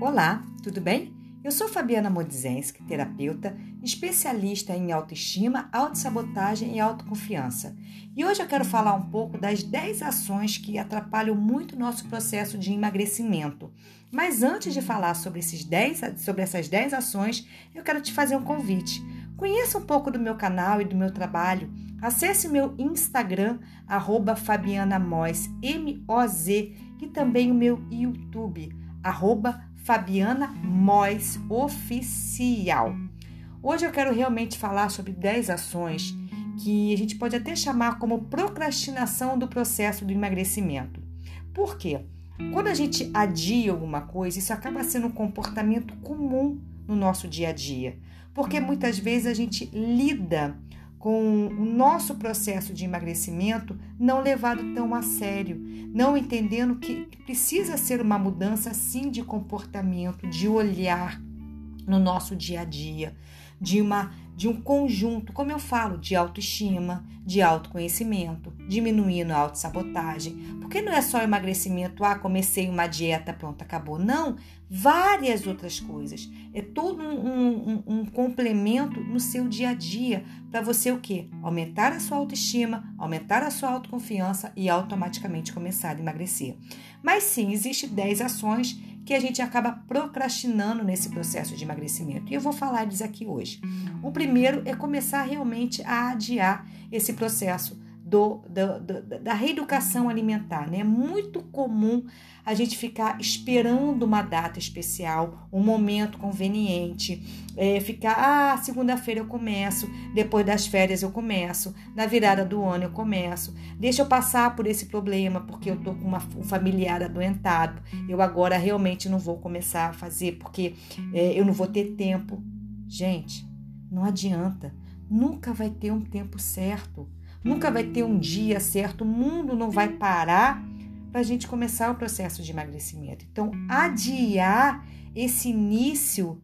Olá, tudo bem? Eu sou Fabiana Modzenski, terapeuta, especialista em autoestima, autossabotagem e autoconfiança. E hoje eu quero falar um pouco das 10 ações que atrapalham muito o nosso processo de emagrecimento. Mas antes de falar sobre, esses 10, sobre essas 10 ações, eu quero te fazer um convite. Conheça um pouco do meu canal e do meu trabalho. Acesse meu Instagram, arroba Fabiana Moz, M-O-Z, e também o meu YouTube, arroba Fabiana Mois Oficial. Hoje eu quero realmente falar sobre 10 ações que a gente pode até chamar como procrastinação do processo do emagrecimento. Por quê? Quando a gente adia alguma coisa, isso acaba sendo um comportamento comum no nosso dia a dia, porque muitas vezes a gente lida com o nosso processo de emagrecimento não levado tão a sério, não entendendo que precisa ser uma mudança sim de comportamento, de olhar no nosso dia a dia, de uma de um conjunto, como eu falo, de autoestima, de autoconhecimento, diminuindo a autossabotagem. Porque não é só emagrecimento, ah, comecei uma dieta, pronto, acabou. Não, várias outras coisas. É todo um, um, um complemento no seu dia a dia para você o quê? Aumentar a sua autoestima, aumentar a sua autoconfiança e automaticamente começar a emagrecer. Mas sim, existem 10 ações que a gente acaba procrastinando nesse processo de emagrecimento. E eu vou falar disso aqui hoje. O primeiro é começar realmente a adiar esse processo do, do, do, da reeducação alimentar. Né? É muito comum a gente ficar esperando uma data especial, um momento conveniente, é, ficar, ah, segunda-feira eu começo, depois das férias eu começo, na virada do ano eu começo, deixa eu passar por esse problema, porque eu tô com uma, um familiar adoentado, eu agora realmente não vou começar a fazer, porque é, eu não vou ter tempo. Gente, não adianta, nunca vai ter um tempo certo. Nunca vai ter um dia certo, o mundo não vai parar para a gente começar o processo de emagrecimento. Então, adiar esse início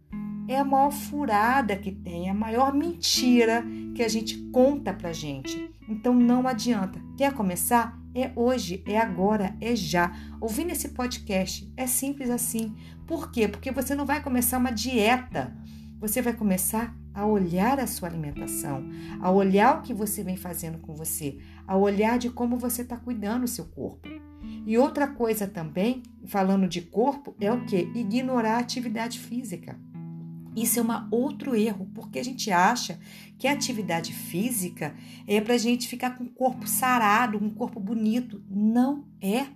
é a maior furada que tem, é a maior mentira que a gente conta para gente. Então, não adianta. Quer começar? É hoje, é agora, é já. Ouvindo esse podcast é simples assim. Por quê? Porque você não vai começar uma dieta. Você vai começar a olhar a sua alimentação, a olhar o que você vem fazendo com você, a olhar de como você está cuidando do seu corpo. E outra coisa também, falando de corpo, é o que? Ignorar a atividade física. Isso é um outro erro, porque a gente acha que a atividade física é para a gente ficar com o corpo sarado, um corpo bonito. Não é.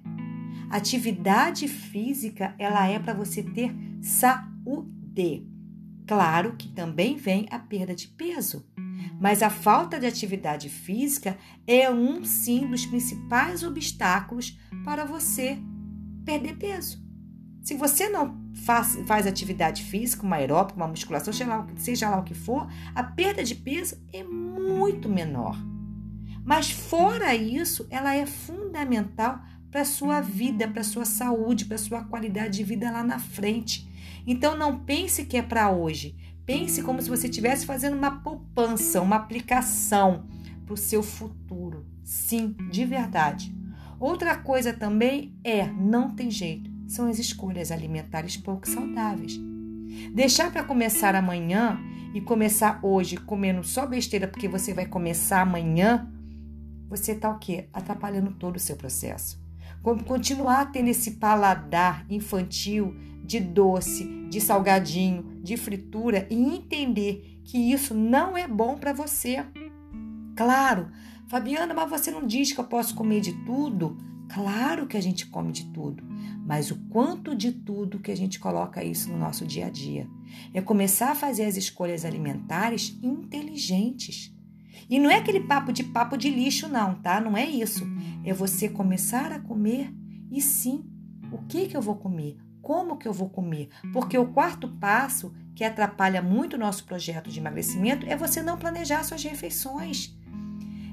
Atividade física, ela é para você ter saúde. Claro que também vem a perda de peso, mas a falta de atividade física é um sim dos principais obstáculos para você perder peso. Se você não faz, faz atividade física, uma aeróbica, uma musculação, seja lá, seja lá o que for, a perda de peso é muito menor. Mas fora isso, ela é fundamental para sua vida, para a sua saúde, para a sua qualidade de vida lá na frente. Então não pense que é para hoje. Pense como se você estivesse fazendo uma poupança, uma aplicação para o seu futuro. Sim, de verdade. Outra coisa também é, não tem jeito, são as escolhas alimentares pouco saudáveis. Deixar para começar amanhã e começar hoje comendo só besteira porque você vai começar amanhã, você está o quê? Atrapalhando todo o seu processo. Continuar tendo esse paladar infantil de doce, de salgadinho, de fritura e entender que isso não é bom para você. Claro, Fabiana, mas você não diz que eu posso comer de tudo? Claro que a gente come de tudo, mas o quanto de tudo que a gente coloca isso no nosso dia a dia. É começar a fazer as escolhas alimentares inteligentes. E não é aquele papo de papo de lixo, não, tá? Não é isso. É você começar a comer e sim, o que, que eu vou comer? como que eu vou comer? Porque o quarto passo que atrapalha muito o nosso projeto de emagrecimento é você não planejar suas refeições.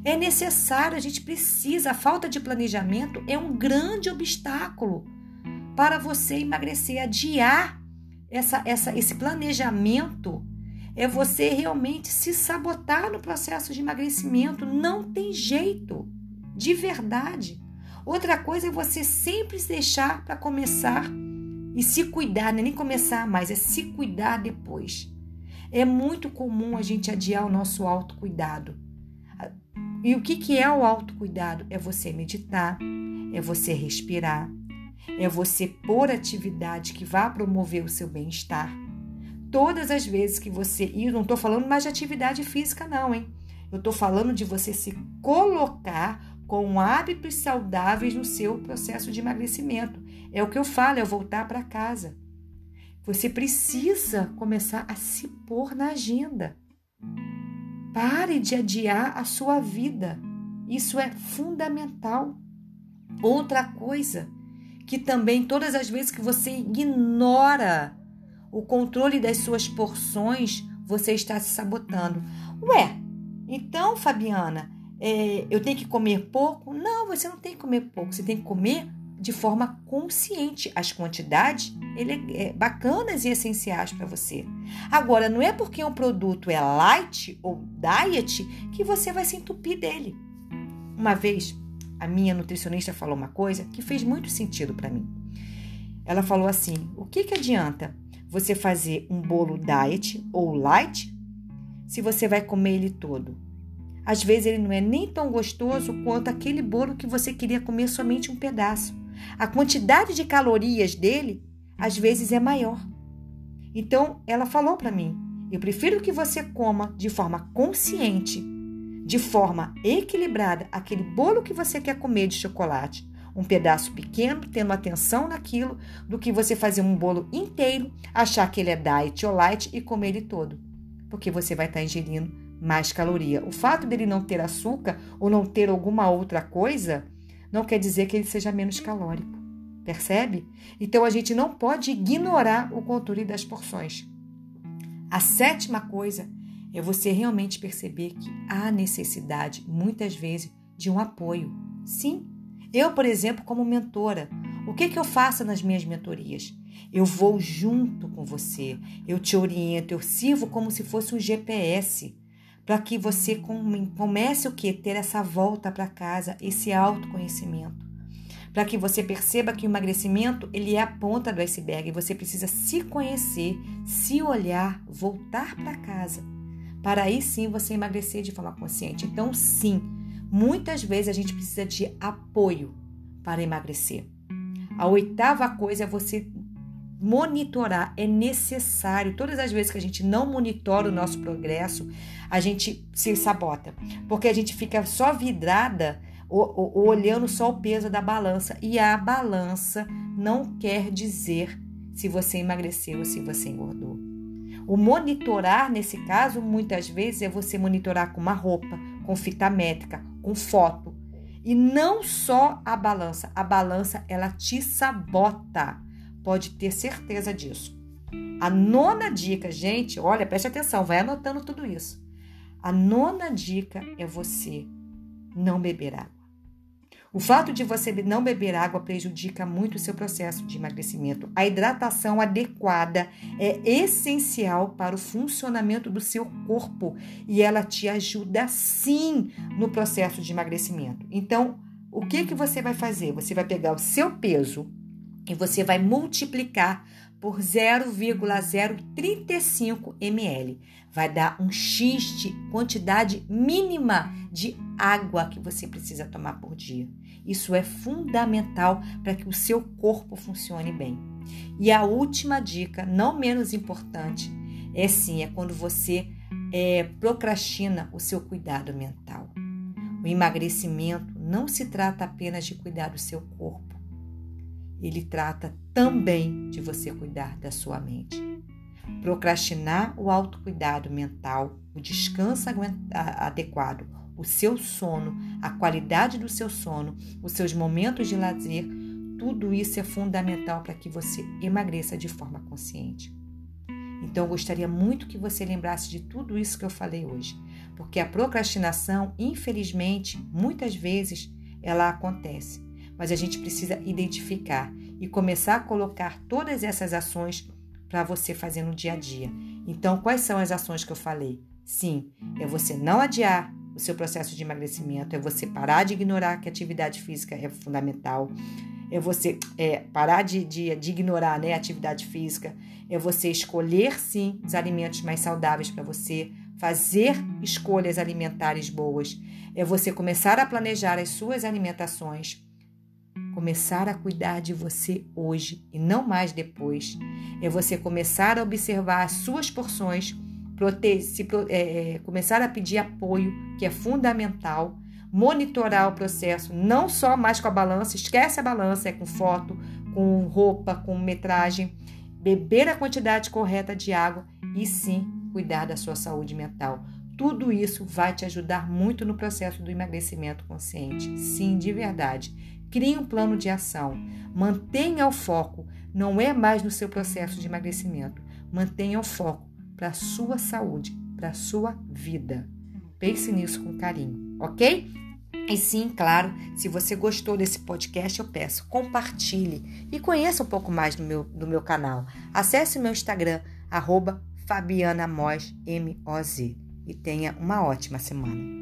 É necessário, a gente precisa, a falta de planejamento é um grande obstáculo para você emagrecer, adiar essa, essa, esse planejamento é você realmente se sabotar no processo de emagrecimento. Não tem jeito, de verdade. Outra coisa é você sempre deixar para começar E se cuidar, não é nem começar mais, é se cuidar depois. É muito comum a gente adiar o nosso autocuidado. E o que, que é o autocuidado? É você meditar, é você respirar, é você pôr atividade que vá promover o seu bem-estar. Todas as vezes que você. E não estou falando mais de atividade física, não, hein? Eu estou falando de você se colocar com hábitos saudáveis no seu processo de emagrecimento. É o que eu falo, é voltar para casa. Você precisa começar a se pôr na agenda. Pare de adiar a sua vida. Isso é fundamental. Outra coisa, que também todas as vezes que você ignora o controle das suas porções, você está se sabotando. Ué, então, Fabiana, é, eu tenho que comer pouco? Não, você não tem que comer pouco, você tem que comer de forma consciente as quantidades ele é, bacanas e essenciais para você. Agora, não é porque um produto é light ou diet que você vai se entupir dele. Uma vez, a minha nutricionista falou uma coisa que fez muito sentido para mim. Ela falou assim: o que, que adianta você fazer um bolo diet ou light se você vai comer ele todo? Às vezes ele não é nem tão gostoso quanto aquele bolo que você queria comer somente um pedaço. A quantidade de calorias dele às vezes é maior. Então, ela falou para mim: eu prefiro que você coma de forma consciente, de forma equilibrada, aquele bolo que você quer comer de chocolate, um pedaço pequeno, tendo atenção naquilo, do que você fazer um bolo inteiro, achar que ele é diet ou light e comer ele todo. Porque você vai estar ingerindo mais caloria. O fato dele não ter açúcar ou não ter alguma outra coisa não quer dizer que ele seja menos calórico. Percebe? Então a gente não pode ignorar o controle das porções. A sétima coisa é você realmente perceber que há necessidade, muitas vezes, de um apoio. Sim, eu, por exemplo, como mentora, o que, que eu faço nas minhas mentorias? Eu vou junto com você, eu te oriento, eu sirvo como se fosse um GPS para que você comece o que? Ter essa volta para casa, esse autoconhecimento para que você perceba que o emagrecimento ele é a ponta do iceberg e você precisa se conhecer, se olhar, voltar para casa, para aí sim você emagrecer de forma consciente. Então, sim, muitas vezes a gente precisa de apoio para emagrecer. A oitava coisa é você monitorar, é necessário. Todas as vezes que a gente não monitora o nosso progresso, a gente se sabota, porque a gente fica só vidrada olhando só o peso da balança. E a balança não quer dizer se você emagreceu ou se você engordou. O monitorar, nesse caso, muitas vezes é você monitorar com uma roupa, com fita métrica, com foto. E não só a balança. A balança, ela te sabota. Pode ter certeza disso. A nona dica, gente, olha, preste atenção, vai anotando tudo isso. A nona dica é você não beber água. O fato de você não beber água prejudica muito o seu processo de emagrecimento. A hidratação adequada é essencial para o funcionamento do seu corpo e ela te ajuda sim no processo de emagrecimento. Então, o que que você vai fazer? Você vai pegar o seu peso e você vai multiplicar por 0,035 ml. Vai dar um X de quantidade mínima de água que você precisa tomar por dia. Isso é fundamental para que o seu corpo funcione bem. E a última dica, não menos importante, é sim, é quando você é, procrastina o seu cuidado mental. O emagrecimento não se trata apenas de cuidar do seu corpo, ele trata também de você cuidar da sua mente. Procrastinar o autocuidado mental, o descanso adequado, o seu sono, a qualidade do seu sono, os seus momentos de lazer, tudo isso é fundamental para que você emagreça de forma consciente. Então, eu gostaria muito que você lembrasse de tudo isso que eu falei hoje, porque a procrastinação, infelizmente, muitas vezes ela acontece mas a gente precisa identificar e começar a colocar todas essas ações para você fazer no dia a dia. Então, quais são as ações que eu falei? Sim, é você não adiar o seu processo de emagrecimento, é você parar de ignorar que a atividade física é fundamental, é você é, parar de, de, de ignorar né, a atividade física, é você escolher sim os alimentos mais saudáveis para você, fazer escolhas alimentares boas, é você começar a planejar as suas alimentações, começar a cuidar de você hoje e não mais depois, é você começar a observar as suas porções, se, é, é, começar a pedir apoio, que é fundamental monitorar o processo, não só mais com a balança, esquece a balança, é com foto, com roupa, com metragem, beber a quantidade correta de água e sim cuidar da sua saúde mental. Tudo isso vai te ajudar muito no processo do emagrecimento consciente. Sim, de verdade. Crie um plano de ação. Mantenha o foco. Não é mais no seu processo de emagrecimento. Mantenha o foco para a sua saúde, para a sua vida. Pense nisso com carinho, ok? E sim, claro, se você gostou desse podcast, eu peço compartilhe e conheça um pouco mais do meu, do meu canal. Acesse meu Instagram, arroba. E tenha uma ótima semana.